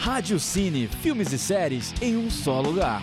Rádio Cine, filmes e séries em um só lugar.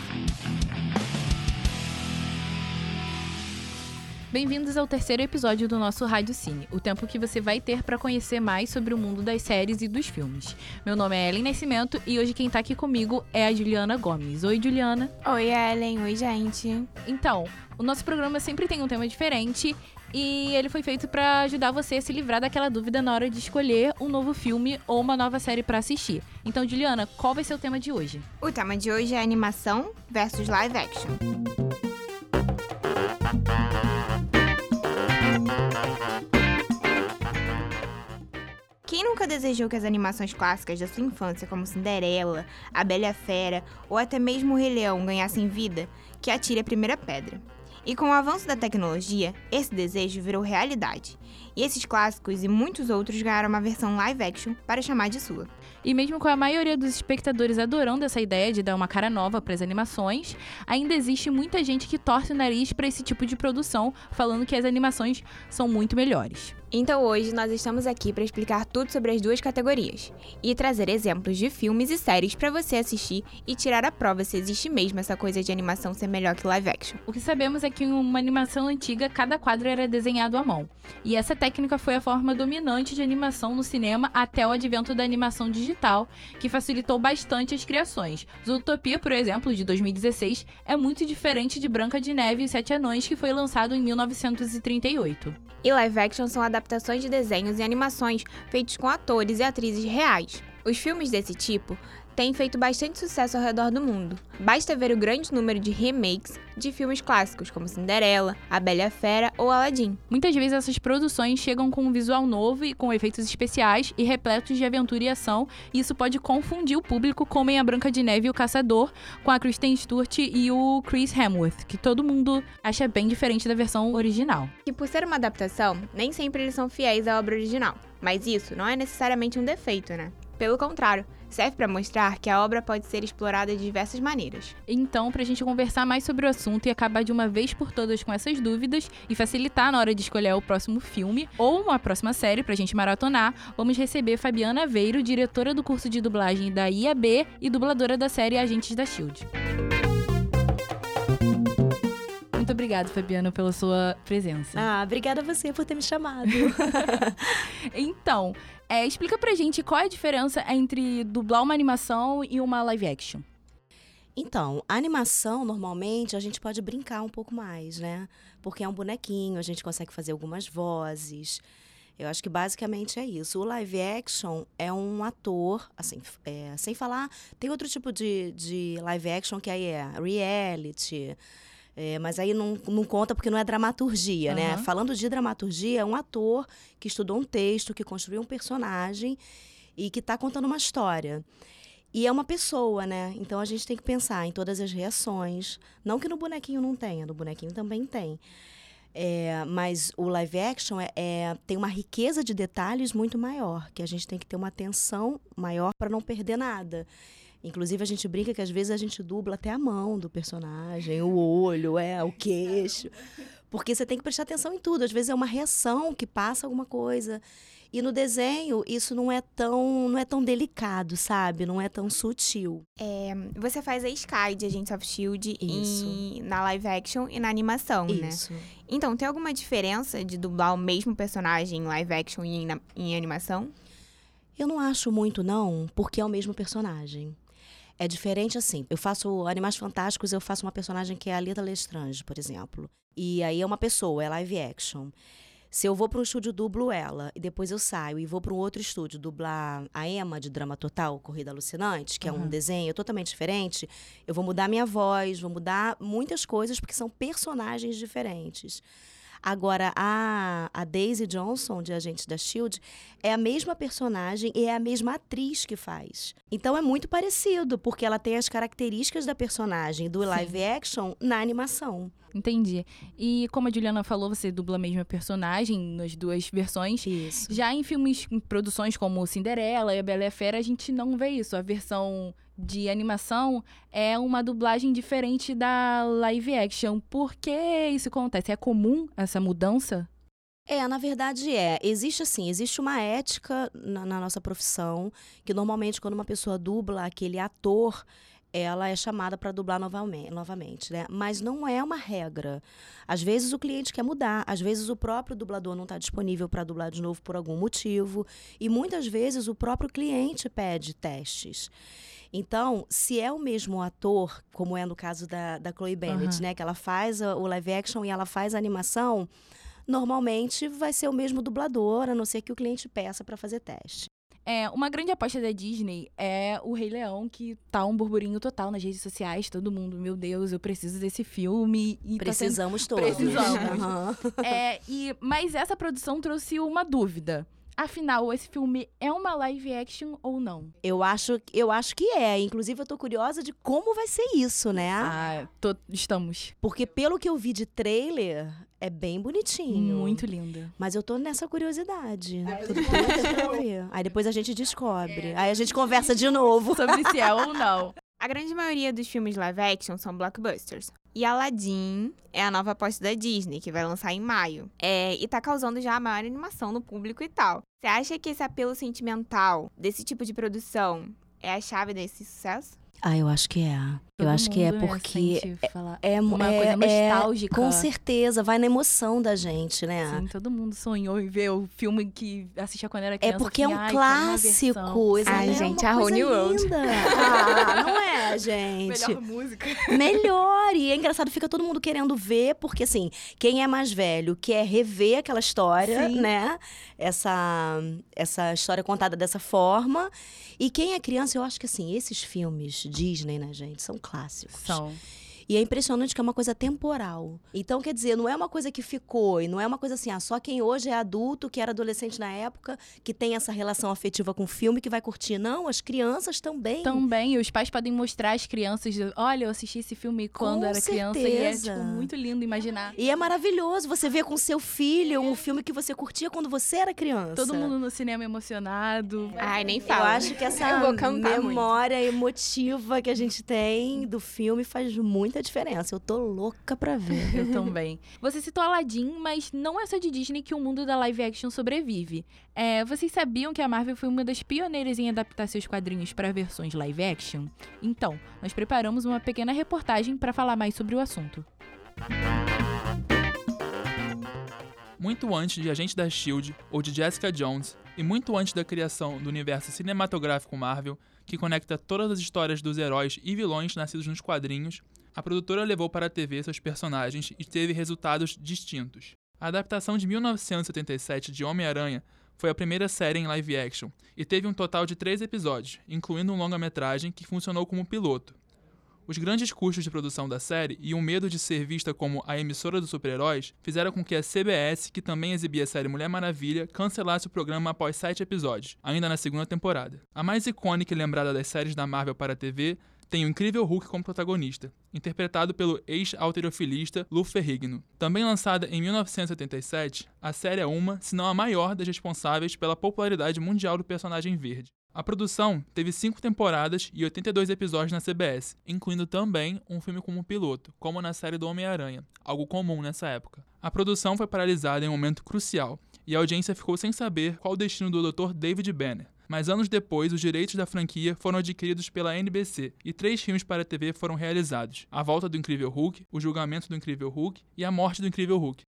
Bem-vindos ao terceiro episódio do nosso Rádio Cine, o tempo que você vai ter para conhecer mais sobre o mundo das séries e dos filmes. Meu nome é Ellen Nascimento e hoje quem tá aqui comigo é a Juliana Gomes. Oi, Juliana. Oi, Ellen. Oi, gente. Então, o nosso programa sempre tem um tema diferente e ele foi feito para ajudar você a se livrar daquela dúvida na hora de escolher um novo filme ou uma nova série para assistir. Então, Juliana, qual vai ser o tema de hoje? O tema de hoje é animação versus live action. Desejou que as animações clássicas da sua infância, como Cinderela, A Bela Fera ou até mesmo O Rei Leão, ganhassem vida? Que atire a primeira pedra. E com o avanço da tecnologia, esse desejo virou realidade. E esses clássicos e muitos outros ganharam uma versão live action para chamar de sua. E mesmo com a maioria dos espectadores adorando essa ideia de dar uma cara nova para as animações, ainda existe muita gente que torce o nariz para esse tipo de produção, falando que as animações são muito melhores. Então hoje nós estamos aqui para explicar tudo sobre as duas categorias e trazer exemplos de filmes e séries para você assistir e tirar a prova se existe mesmo essa coisa de animação ser melhor que live action. O que sabemos é que em uma animação antiga cada quadro era desenhado à mão, e essa técnica foi a forma dominante de animação no cinema até o advento da animação digital, que facilitou bastante as criações. Zootopia, por exemplo, de 2016, é muito diferente de Branca de Neve e Sete Anões, que foi lançado em 1938. E live action são adaptações de desenhos e animações feitos com atores e atrizes reais. Os filmes desse tipo têm feito bastante sucesso ao redor do mundo. Basta ver o grande número de remakes de filmes clássicos como Cinderela, A Bela e Fera ou Aladdin. Muitas vezes essas produções chegam com um visual novo e com efeitos especiais e repletos de aventura e ação, e isso pode confundir o público como em A Branca de Neve e o Caçador, com a Kristen Stewart e o Chris Hemsworth, que todo mundo acha bem diferente da versão original. Que por ser uma adaptação, nem sempre eles são fiéis à obra original. Mas isso não é necessariamente um defeito, né? Pelo contrário, serve para mostrar que a obra pode ser explorada de diversas maneiras. Então, para a gente conversar mais sobre o assunto e acabar de uma vez por todas com essas dúvidas e facilitar na hora de escolher o próximo filme ou uma próxima série para a gente maratonar, vamos receber Fabiana Aveiro, diretora do curso de dublagem da IAB e dubladora da série Agentes da Shield. Muito obrigada, Fabiana, pela sua presença. Ah, obrigada a você por ter me chamado. então, é, explica pra gente qual é a diferença entre dublar uma animação e uma live action. Então, a animação, normalmente, a gente pode brincar um pouco mais, né? Porque é um bonequinho, a gente consegue fazer algumas vozes. Eu acho que basicamente é isso. O live action é um ator, assim, é, sem falar. Tem outro tipo de, de live action que aí é reality. É, mas aí não, não conta porque não é dramaturgia, uhum. né? Falando de dramaturgia, é um ator que estudou um texto, que construiu um personagem e que está contando uma história. E é uma pessoa, né? Então a gente tem que pensar em todas as reações. Não que no bonequinho não tenha, no bonequinho também tem. É, mas o live action é, é, tem uma riqueza de detalhes muito maior, que a gente tem que ter uma atenção maior para não perder nada. Inclusive, a gente brinca que às vezes a gente dubla até a mão do personagem, o olho, é, o queixo. Porque você tem que prestar atenção em tudo. Às vezes é uma reação que passa alguma coisa. E no desenho, isso não é tão, não é tão delicado, sabe? Não é tão sutil. É, você faz a Sky de Agents of S.H.I.E.L.D. Em, na live action e na animação, né? isso. né? Então, tem alguma diferença de dublar o mesmo personagem em live action e em, em animação? Eu não acho muito, não, porque é o mesmo personagem. É diferente assim. Eu faço Animais Fantásticos, eu faço uma personagem que é a Lita Lestrange, por exemplo. E aí é uma pessoa, é live action. Se eu vou para um estúdio, dublo ela, e depois eu saio e vou para um outro estúdio dublar a Emma de Drama Total, Corrida Alucinante, que uhum. é um desenho totalmente diferente, eu vou mudar minha voz, vou mudar muitas coisas, porque são personagens diferentes. Agora, a, a Daisy Johnson, de Agentes da Shield, é a mesma personagem e é a mesma atriz que faz. Então é muito parecido, porque ela tem as características da personagem do live Sim. action na animação. Entendi. E como a Juliana falou, você dubla a mesma personagem nas duas versões. Isso. Já em filmes, em produções como Cinderela e A Bela e a Fera, a gente não vê isso. A versão de animação é uma dublagem diferente da live action. Por que isso acontece? É comum essa mudança? É, na verdade é. Existe assim, existe uma ética na, na nossa profissão que normalmente quando uma pessoa dubla aquele ator, ela é chamada para dublar novamente, novamente, né? Mas não é uma regra. Às vezes o cliente quer mudar, às vezes o próprio dublador não está disponível para dublar de novo por algum motivo, e muitas vezes o próprio cliente pede testes. Então, se é o mesmo ator, como é no caso da, da Chloe Bennett, Aham. né? Que ela faz o live action e ela faz a animação, normalmente vai ser o mesmo dublador, a não ser que o cliente peça para fazer teste. É, uma grande aposta da Disney é o Rei Leão, que tá um burburinho total nas redes sociais. Todo mundo, meu Deus, eu preciso desse filme. E tá sendo- Precisamos todos. Precisamos. Aham. É, e, mas essa produção trouxe uma dúvida. Afinal, esse filme é uma live action ou não? Eu acho, eu acho que é. Inclusive, eu tô curiosa de como vai ser isso, né? Ah, tô- estamos. Porque pelo que eu vi de trailer, é bem bonitinho. Muito linda. Mas eu tô nessa curiosidade. Tô doida pra ver. Aí depois a gente descobre. Aí a gente conversa de novo. Sobre se é ou não. A grande maioria dos filmes live action são blockbusters. E Aladdin é a nova aposta da Disney, que vai lançar em maio. É, e tá causando já a maior animação no público e tal. Você acha que esse apelo sentimental desse tipo de produção é a chave desse sucesso? Ah, eu acho que é. Eu Todo acho que é né, porque falar- é uma é, coisa é- nostálgica. com certeza, vai na emoção da gente, né? Sim, todo mundo sonhou em ver o filme que assistia quando era É criança. porque é um "Ai, quero uma versão." clássico. Ai, é gente, a New World. Ah, não é, gente? Melhor música. Melhor. E é engraçado, fica todo mundo querendo ver, porque assim, quem é mais velho quer rever aquela história, Sim. né? Essa, essa história contada dessa forma. E quem é criança, eu acho que assim, esses filmes Disney, né, gente, são clássicos. São. E é impressionante que é uma coisa temporal. Então, quer dizer, não é uma coisa que ficou, e não é uma coisa assim, ah, só quem hoje é adulto, que era adolescente na época, que tem essa relação afetiva com o filme, que vai curtir. Não, as crianças também. Também, e os pais podem mostrar às crianças, olha, eu assisti esse filme quando Com era criança e é certeza. tipo, muito lindo imaginar. E é maravilhoso você ver com seu filho um filme que você curtia quando você era criança. Todo mundo no cinema emocionado. Ai, nem Eu fala. acho que essa Eu vou cantar muito. memória emotiva que a gente tem do filme faz muita diferença. Eu tô louca pra ver. Eu também. Você citou Aladdin, mas não é só de Disney que o mundo da live action sobrevive. É, vocês sabiam que a Marvel foi uma das pioneiras em adaptar seus quadrinhos para versões live action? Então, nós preparamos uma pequena reportagem para falar mais sobre o assunto. Muito antes de Agente da Shield ou de Jessica Jones, e muito antes da criação do universo cinematográfico Marvel, que conecta todas as histórias dos heróis e vilões nascidos nos quadrinhos, a produtora levou para a TV seus personagens e teve resultados distintos. A adaptação de 1977 de Homem-Aranha foi a primeira série em live action e teve um total de três episódios, incluindo um longa-metragem que funcionou como piloto. Os grandes custos de produção da série e o medo de ser vista como a emissora dos super-heróis fizeram com que a CBS, que também exibia a série Mulher Maravilha, cancelasse o programa após sete episódios, ainda na segunda temporada. A mais icônica e lembrada das séries da Marvel para a TV tem o incrível Hulk como protagonista, interpretado pelo ex-alterofilista Lou Ferrigno. Também lançada em 1977, a série é uma, se não a maior das responsáveis pela popularidade mundial do personagem verde. A produção teve cinco temporadas e 82 episódios na CBS, incluindo também um filme como piloto, como na série do Homem-Aranha, algo comum nessa época. A produção foi paralisada em um momento crucial, e a audiência ficou sem saber qual o destino do Dr. David Banner. Mas anos depois, os direitos da franquia foram adquiridos pela NBC e três filmes para a TV foram realizados: A Volta do Incrível Hulk, O Julgamento do Incrível Hulk e A Morte do Incrível Hulk.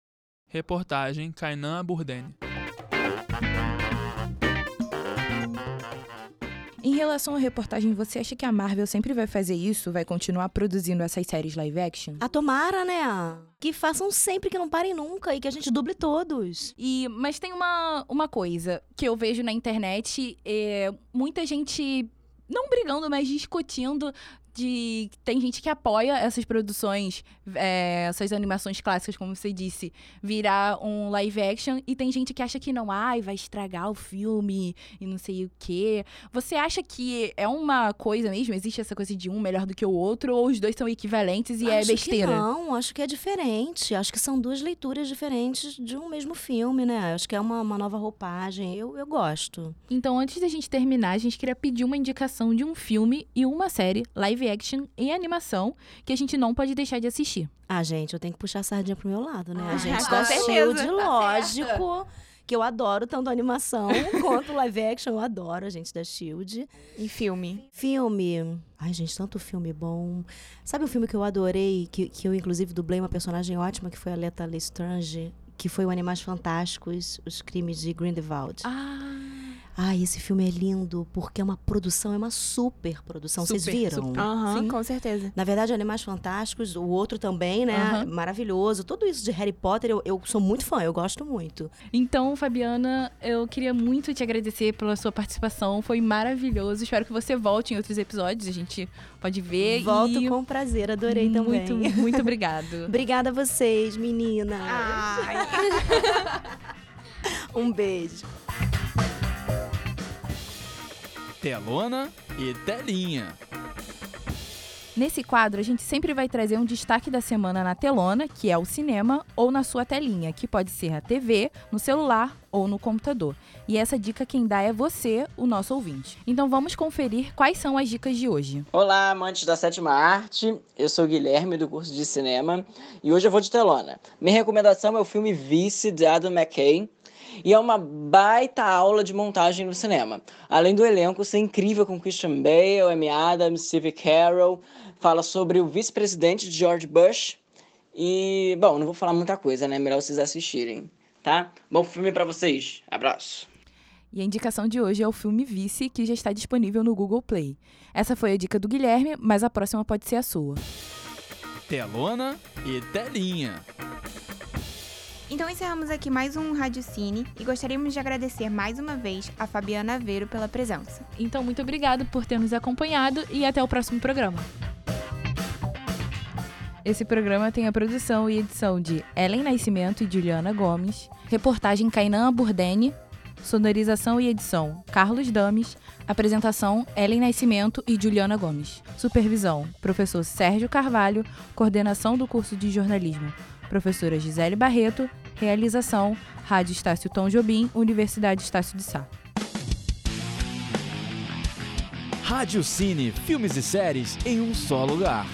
Reportagem Kainan Burdene. Em relação à reportagem, você acha que a Marvel sempre vai fazer isso? Vai continuar produzindo essas séries live action? A tomara, né? Que façam sempre, que não parem nunca e que a gente duble todos. E, mas tem uma, uma coisa que eu vejo na internet, é, muita gente não brigando, mas discutindo de tem gente que apoia essas produções, é, essas animações clássicas, como você disse, virar um live action e tem gente que acha que não, ai, vai estragar o filme e não sei o quê. Você acha que é uma coisa mesmo? Existe essa coisa de um melhor do que o outro ou os dois são equivalentes e é acho besteira? Que não, acho que é diferente. Acho que são duas leituras diferentes de um mesmo filme, né? Acho que é uma, uma nova roupagem. Eu, eu gosto. Então, antes da gente terminar, a gente queria pedir uma indicação de um filme e uma série live live action em animação que a gente não pode deixar de assistir. Ah, gente, eu tenho que puxar a sardinha pro meu lado, né? A Ah, gente com da certeza, Shield, tá lógico. Que eu adoro tanto a animação quanto o live action. Eu adoro a gente da Shield. E filme. Filme. Ai, gente, tanto filme bom. Sabe um filme que eu adorei, que, que eu inclusive dublei uma personagem ótima, que foi a Leta Lestrange, que foi o Animais Fantásticos, Os Crimes de Grindelwald. Ah, Ai, esse filme é lindo, porque é uma produção, é uma super produção. Vocês Super, viram? super. Aham, Sim. com certeza. Na verdade, Animais Fantásticos, o outro também, né? Aham. Maravilhoso. Tudo isso de Harry Potter, eu, eu sou muito fã, eu gosto muito. Então, Fabiana, eu queria muito te agradecer pela sua participação. Foi maravilhoso. Espero que você volte em outros episódios. A gente pode ver. Volto e... com prazer, adorei também. muito, muito obrigado. Obrigada a vocês, meninas. Ai. Um beijo. Telona e telinha. Nesse quadro, a gente sempre vai trazer um destaque da semana na telona, que é o cinema, ou na sua telinha, que pode ser a TV, no celular ou no computador. E essa dica quem dá é você, o nosso ouvinte. Então vamos conferir quais são as dicas de hoje. Olá, amantes da sétima arte. Eu sou o Guilherme do curso de cinema e hoje eu vou de telona. Minha recomendação é o filme Vice de Adam McKay. E é uma baita aula de montagem no cinema. Além do elenco ser incrível com Christian Bale, Amy Adams, Steve Carell, fala sobre o vice-presidente George Bush. E, bom, não vou falar muita coisa, né? Melhor vocês assistirem, tá? Bom filme pra vocês. Abraço. E a indicação de hoje é o filme Vice, que já está disponível no Google Play. Essa foi a dica do Guilherme, mas a próxima pode ser a sua. Telona e telinha. Então encerramos aqui mais um Rádio Cine e gostaríamos de agradecer mais uma vez a Fabiana Aveiro pela presença. Então, muito obrigado por ter nos acompanhado e até o próximo programa. Esse programa tem a produção e edição de Ellen Nascimento e Juliana Gomes, reportagem Kainan Burdeni, sonorização e edição Carlos Dames, apresentação Ellen Nascimento e Juliana Gomes, supervisão professor Sérgio Carvalho, coordenação do curso de jornalismo professora Gisele Barreto, realização Rádio Estácio Tom Jobim, Universidade Estácio de Sá. Rádio Cine, filmes e séries em um só lugar.